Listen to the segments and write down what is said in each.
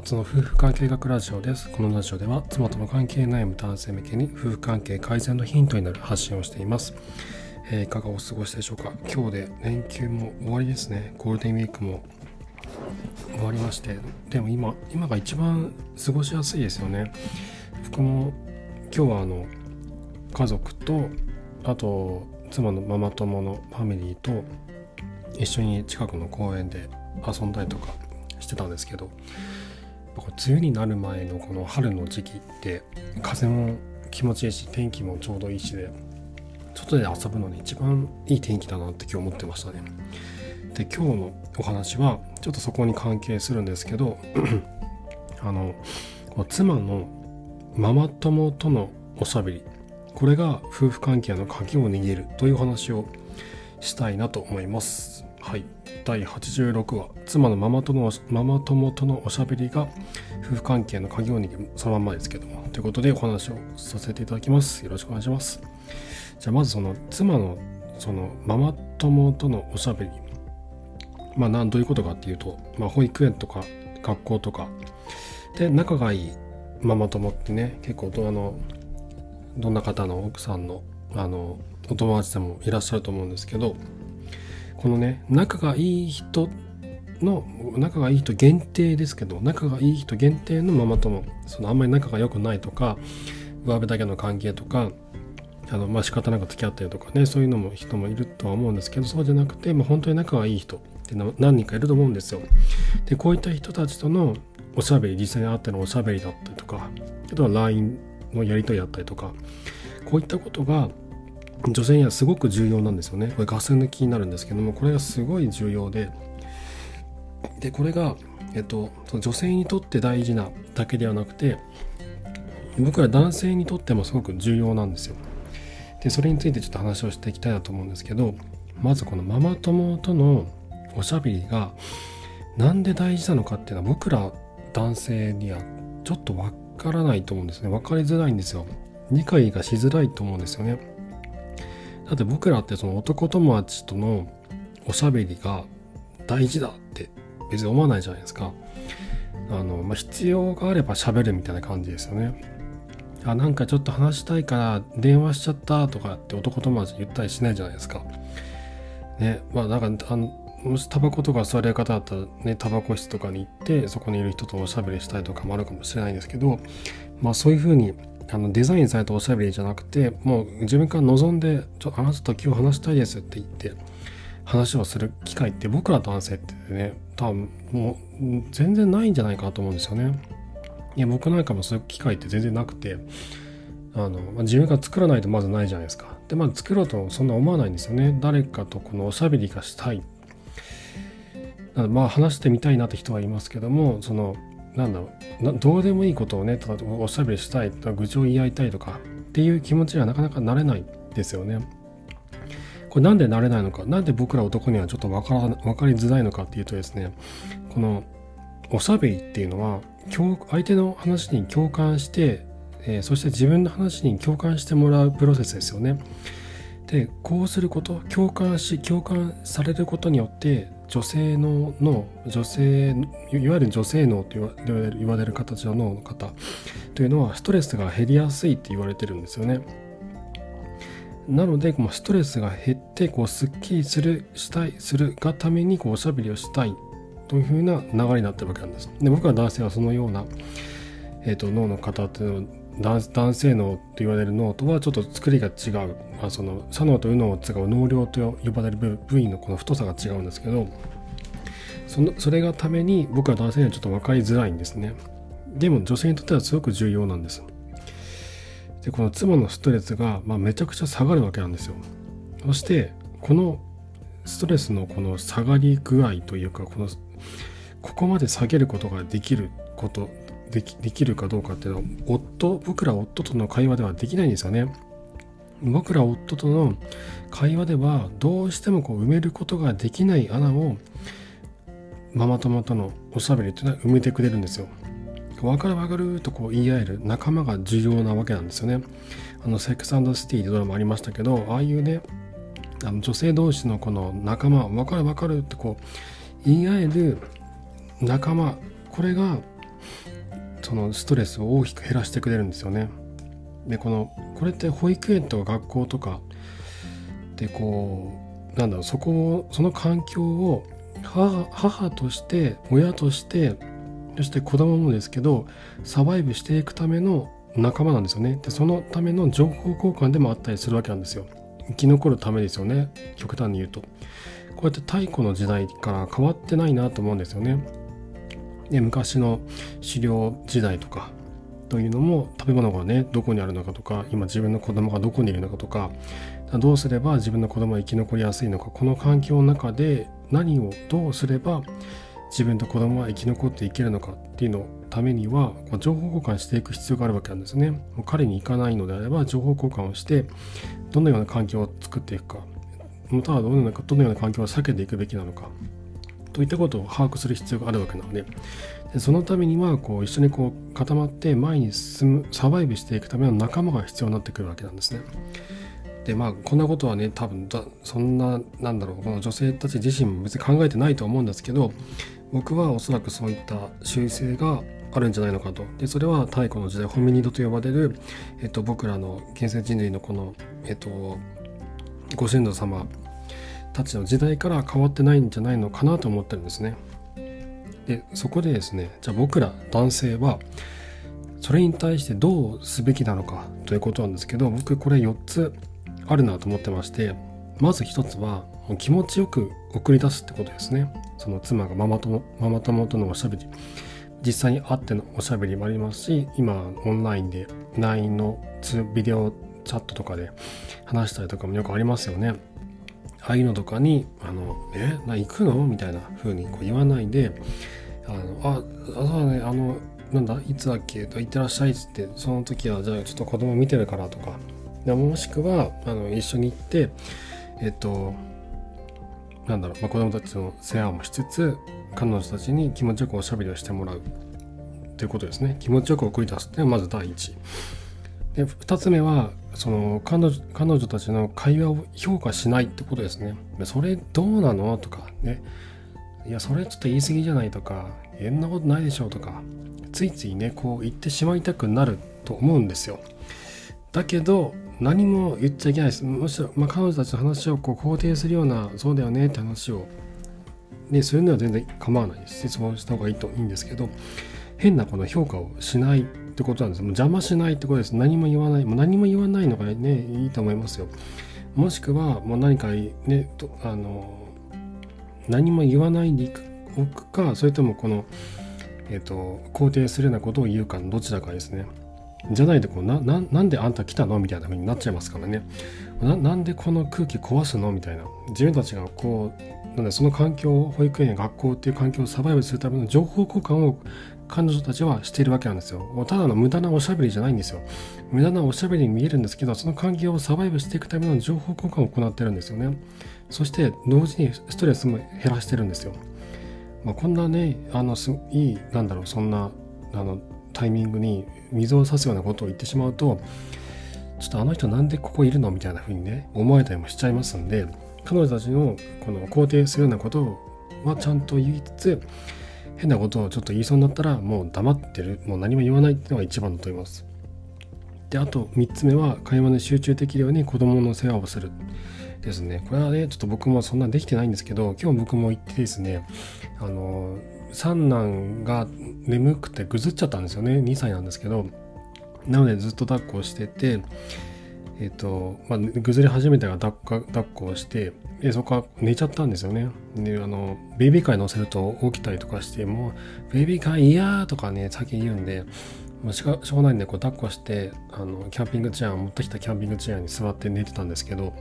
初の夫婦関係学ラジオです。このラジオでは妻との関係悩む男性向けに夫婦関係改善のヒントになる発信をしています。えー、いかがお過ごしでしょうか？今日で連休も終わりですね。ゴールデンウィークも終わりまして。でも今、今が一番過ごしやすいですよね。僕も今日はあの家族とあと妻のママ友のファミリーと一緒に近くの公園で遊んだりとかしてたんですけど梅雨になる前のこの春の時期って風も気持ちいいし天気もちょうどいいしで外で遊ぶのに一番いい天気だなって今日思ってましたね。で今日のお話はちょっとそこに関係するんですけど あの妻のママ友とのおしゃべりこれが夫婦関係の鍵を握るという話をしたいなと思います。はい。第86話、妻のママとのママ友とのおしゃべりが夫婦関係の鍵を握る、そのまんまですけども。ということでお話をさせていただきます。よろしくお願いします。じゃあまずその妻のそのママ友とのおしゃべり。まあなんどういうことかっていうと、まあ保育園とか学校とかで仲がいいママ友ってね、結構あの、どんな方の奥さんのあのお友達でもいらっしゃると思うんですけどこのね仲がいい人の仲がいい人限定ですけど仲がいい人限定のママ友そのあんまり仲が良くないとか上辺だけの関係とかあのまあ仕方なく付き合ったりとかねそういうのも人もいるとは思うんですけどそうじゃなくて、まあ、本当に仲がいい人って何人かいると思うんですよ。でこういった人たちとのおしゃべり実際に会ってのおしゃべりだったりとかあとは LINE のやり取りだったりとかこういったことが女性にはすごく重要なんですよね。これガス抜きになるんですけどもこれがすごい重要ででこれが、えっと、女性にとって大事なだけではなくて僕ら男性にとってもすごく重要なんですよ。でそれについてちょっと話をしていきたいなと思うんですけどまずこのママ友とのおしゃべりがなんで大事なのかっていうのは僕ら男性にはちょっとわからないと思うんですね。分かりづらいんですよ。理解がしづらいと思うんですよね。だって僕らってその男友達とのおしゃべりが大事だって別に思わないじゃないですか。あの、まあ、必要があれば喋るみたいな感じですよね。あなんかちょっと話したいから電話しちゃったとかって男友達言ったりしないじゃないですか。ねまあなんかあのもしタバコとか吸われる方だったらねタバコ室とかに行ってそこにいる人とおしゃべりしたいとかもあるかもしれないんですけどまあそういうふうにあのデザインされたおしゃべりじゃなくてもう自分から望んでちょあなたと今日話したいですって言って話をする機会って僕ら男性ってね多分もう全然ないんじゃないかなと思うんですよね。いや僕なんかもそういう機会って全然なくてあの、まあ、自分が作らないとまずないじゃないですか。でまあ作ろうとそんな思わないんですよね。誰かとこのおしゃべりがしたい。まあ話してみたいなって人はいますけどもそのなんだろうどうでもいいことをね例えばおしゃべりしたいとか愚痴を言い合いたいとかっていう気持ちにはなかなかなれないですよね。これなんでなれないのかなんで僕ら男にはちょっと分から分かりづらいのかっていうとですねこのおしゃべりっていうのは相手の話に共感して、えー、そして自分の話に共感してもらうプロセスですよね。でこうすること共感し共感されることによって女性の脳女性いわゆる女性脳と言われる形の脳の方というのはストレスが減りやすいって言われてるんですよね。なのでこの、ストレスが減ってこうすっきりするしたいするがためにこうおしゃべりをしたいというふうな流れになってるわけなんです。で僕は男性はそのような、えーと、脳の方というのは男性脳と言われる脳とはちょっと作りが違う、まあ、その左脳と右脳を使う脳量と呼ばれる部位のこの太さが違うんですけどそのそれがために僕は男性にはちょっと分かりづらいんですね。でも女性にとってはすごく重要なんです。でこの妻のストレスが、まあ、めちゃくちゃ下がるわけなんですよ。そしてこのストレスのこの下がり具合というかこのここまで下げることができることできできるかどうかっていうのは夫僕ら夫との会話ではできないんですよね。僕ら夫との会話ではどうしてもこう埋めることができない穴をママ友とのおしゃべりっていうのは埋めてくれるんですよ。分かる分かるとこう言い合える仲間が重要なわけなんですよね。あのセックスシティでドラマありましたけどああいうねあの女性同士のこの仲間分かる分かるってこう言い合える仲間これがそのストレスを大きく減らしてくれるんですよね。でこのこれって保育園とか学校とかでこうなんだろうそこをその環境を母母として親としてそして子供もですけどサバイブしていくための仲間なんですよね。でそのための情報交換でもあったりするわけなんですよ。生き残るためですよね。極端に言うと。こうやって太古の時代から変わってないなと思うんですよね。で昔の狩猟時代とかというのも食べ物がねどこにあるのかとか今自分の子供がどこにいるのかとかどうすれば自分の子供が生き残りやすいのかこの環境の中で何をどうすれば自分と子供は生き残っていけるのかっていうのためにはこう情報交換していく必要があるわけなんですね。もう彼に行かないのであれば情報交換をしてどのような環境を作っていくかまたはどのようなどのような環境を避けていくべきなのかといったことを把握する必要があるわけなのででそのためにはこう一緒にこう固まって前に進むサバイブしていくための仲間が必要になってくるわけなんですね。でまあこんなことはね多分そんななんだろうこの女性たち自身も別に考えてないと思うんですけど僕はおそらくそういった習性があるんじゃないのかとでそれは太古の時代ホミニドと呼ばれる、えっと、僕らの現世人類のこの、えっと、ご先祖様たちの時代から変わってないんじゃないのかなと思ってるんですね。でそこでですねじゃあ僕ら男性はそれに対してどうすべきなのかということなんですけど僕これ4つあるなと思ってましてまず1つは気持ちよく送り出すってことですねその妻がママ友ママ友とのおしゃべり実際に会ってのおしゃべりもありますし今オンラインで LINE のビデオチャットとかで話したりとかもよくありますよねああいうのとかに「あのえな行くの?」みたいな風にこう言わないで「あのあそうだねあのなんだいつだっけ?」と「行ってらっしゃい」っつってその時はじゃあちょっと子供見てるからとかもしくはあの一緒に行ってえっとなんだろう、まあ、子供たちの世話もしつつ彼女たちに気持ちよくおしゃべりをしてもらう。ということですね。気持ちよく送り出すっていうのはまず第一。で2つ目はその彼女彼女たちの会話を評価しないってことですね。それどうなのとかね。いやそれちょっと言い過ぎじゃないとかそんなことないでしょうとかついついねこう言ってしまいたくなると思うんですよ。だけど何も言っちゃいけないです。むしろ、まあ、彼女たちの話をこう肯定するような、そうだよねって話を、ね、そういうのは全然構わないです。質問した方がいいといいんですけど、変なこの評価をしないってことなんです。もう邪魔しないってことです。何も言わない。もう何も言わないのがね、いいと思いますよ。もしくは、もう何かね、あの、何も言わないでおくか、それともこの、えっ、と、肯定するようなことを言うかのどちらかですね。じゃないとこうなななんであんた来たのみたいな風になっちゃいますからね。ななんでこの空気壊すのみたいな。自分たちがこうなんでその環境保育園や学校っていう環境をサバイブするための情報交換を彼女たちはしているわけなんですよ。ただの無駄なおしゃべりじゃないんですよ。無駄なおしゃべりに見えるんですけどその環境をサバイブしていくための情報交換を行ってるんですよね。そして同時にストレスも減らしてるんですよ、まあ、こんなねあのすいいなんだろうそんなあのタイミングに水を差すようなことを言ってしまうとちょっとあの人なんでここいるのみたいな風にね思われたりもしちゃいますんで彼女たちのこの肯定するようなことはちゃんと言いつつ変なことをちょっと言いそうになったらもう黙ってるもう何も言わないっていうのが一番だと思います。であと3つ目は会話に集中できるように子供の世話をするですねこれはねちょっと僕もそんなできてないんですけど今日僕も行ってですねあの三男が眠くてぐずっちゃったんですよね。2歳なんですけど。なのでずっと抱っこしててえっ、と、まあ、ぐずり始めたら抱っ抱っこをしてでそこから寝ちゃったんですよね。であのベビーカーに乗せると起きたりとかしてもベビーカー嫌とかね先言うんでまあ、しょうがないんでこう抱っこしてあのキャンピングチェア持ってきたキャンピングチェアに座って寝てたんですけど、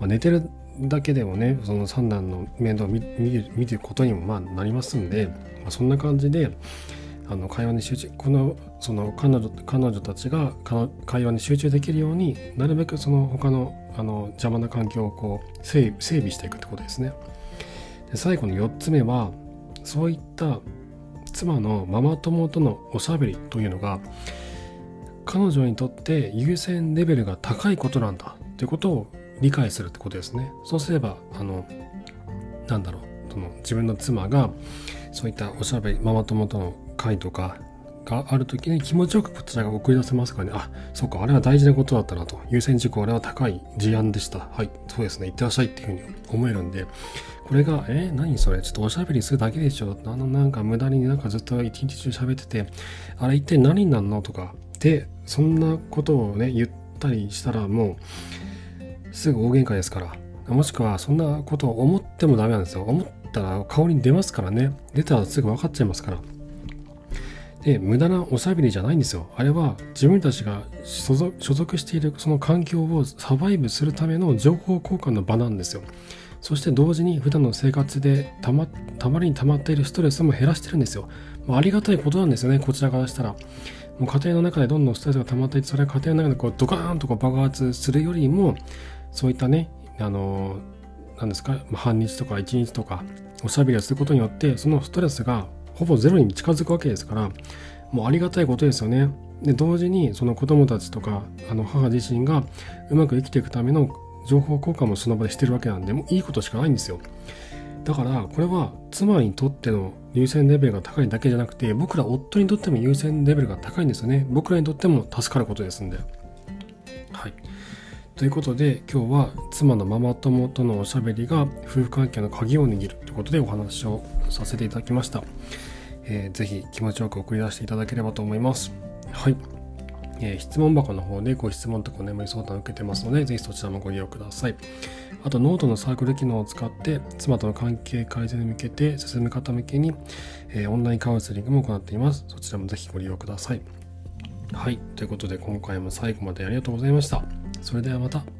まあ、寝てるだけでもねその三男の面倒を見る見ることにもまあなりますんで、まあ、そんな感じであの会話に集中このその彼女彼女たちが会話に集中できるようになるべくその他のあの邪魔な環境をこう整備していくってことですね。で最後の4つ目はそういった妻のママ友とのおしゃべりというのが彼女にとって優先レベルが高いことなんだということを理解するってことですね。そうすれば、あの、なんだろう、その自分の妻がそういったおしゃべり、ママ友との回とかがある時に気持ちよくこちらが送り出せますからね。あそうかあれは大事なことだったなと。優先事項あれは高い事案でした。はいそうですね。いってらっしゃいっていうふうに思えるんで。これが、え何それ？ちょっとおしゃべりするだけでしょあのなんか無駄になんかずっと一日中喋っててあれ一体何になるの？とか。でそんなことをね言ったりしたらもうすぐ大喧嘩ですから。もしくはそんなことを思ってもダメなんですよ。思ったら顔に出ますからね。出たらすぐ分かっちゃいますから。で無駄なおしゃべりじゃないんですよ。あれは自分たちが所属しているその環境をサバイブするための情報交換の場なんですよ。そして同時に普段の生活でたまたまりに溜まっているストレスも減らしてるんですよ。まあ、ありがたいことなんですよね、こちらからしたら。もう家庭の中でどんどんストレスが溜まっていて、それは家庭の中でこうドカーンとこう爆発するよりも、そういったね、あの何ですか、半日とか一日とかおしゃべりをすることによって、そのストレスがほぼゼロに近づくわけですから、もうありがたいことですよね。で、同時にその子供たちとか、あの母自身がうまく生きていくための情報交換もその場でしてるわけなんで、もういいことしかないんですよ。だから、これは妻にとっての優先レベルが高いだけじゃなくて、僕ら夫にとっても優先レベルが高いんですよね。僕らにとっても助かることですんで。はい。ということで、今日は妻のママ友とのおしゃべりが夫婦関係の鍵を握るということでお話をさせていただきました。えー、ぜひ気持ちよく送り出していただければと思います。はい。えー、質問箱の方でご質問とかお眠り相談を受けてますので、ぜひそちらもご利用ください。あと、ノートのサークル機能を使って、妻との関係改善に向けて進む方向けに、えー、オンラインカウンセリングも行っています。そちらもぜひご利用ください。はい。ということで、今回も最後までありがとうございました。それではまた。